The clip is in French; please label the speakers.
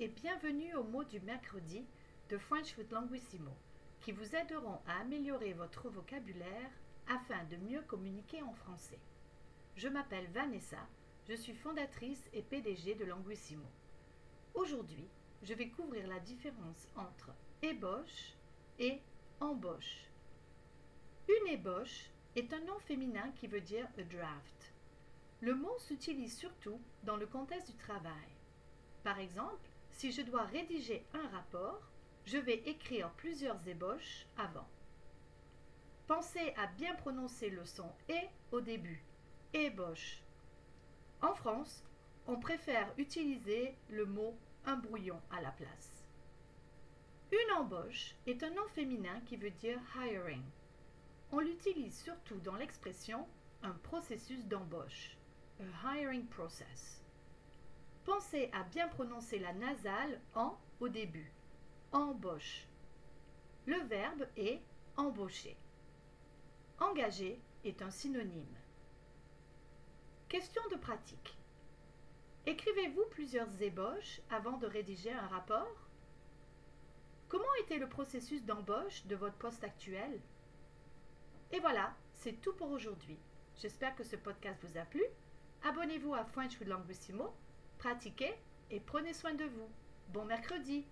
Speaker 1: et bienvenue aux mots du mercredi de French with Languissimo, qui vous aideront à améliorer votre vocabulaire afin de mieux communiquer en français. Je m'appelle Vanessa, je suis fondatrice et PDG de Languissimo. Aujourd'hui, je vais couvrir la différence entre ébauche et embauche. Une ébauche est un nom féminin qui veut dire a draft. Le mot s'utilise surtout dans le contexte du travail. Par exemple, si je dois rédiger un rapport, je vais écrire plusieurs ébauches avant. Pensez à bien prononcer le son et au début. Ébauche. En France, on préfère utiliser le mot un brouillon à la place. Une embauche est un nom féminin qui veut dire hiring. On l'utilise surtout dans l'expression un processus d'embauche, a hiring process. Pensez à bien prononcer la nasale en au début. Embauche. Le verbe est embaucher. Engager est un synonyme. Question de pratique. Écrivez-vous plusieurs ébauches avant de rédiger un rapport? Comment était le processus d'embauche de votre poste actuel? Et voilà, c'est tout pour aujourd'hui. J'espère que ce podcast vous a plu. Abonnez-vous à French with Languissimo, pratiquez et prenez soin de vous. Bon mercredi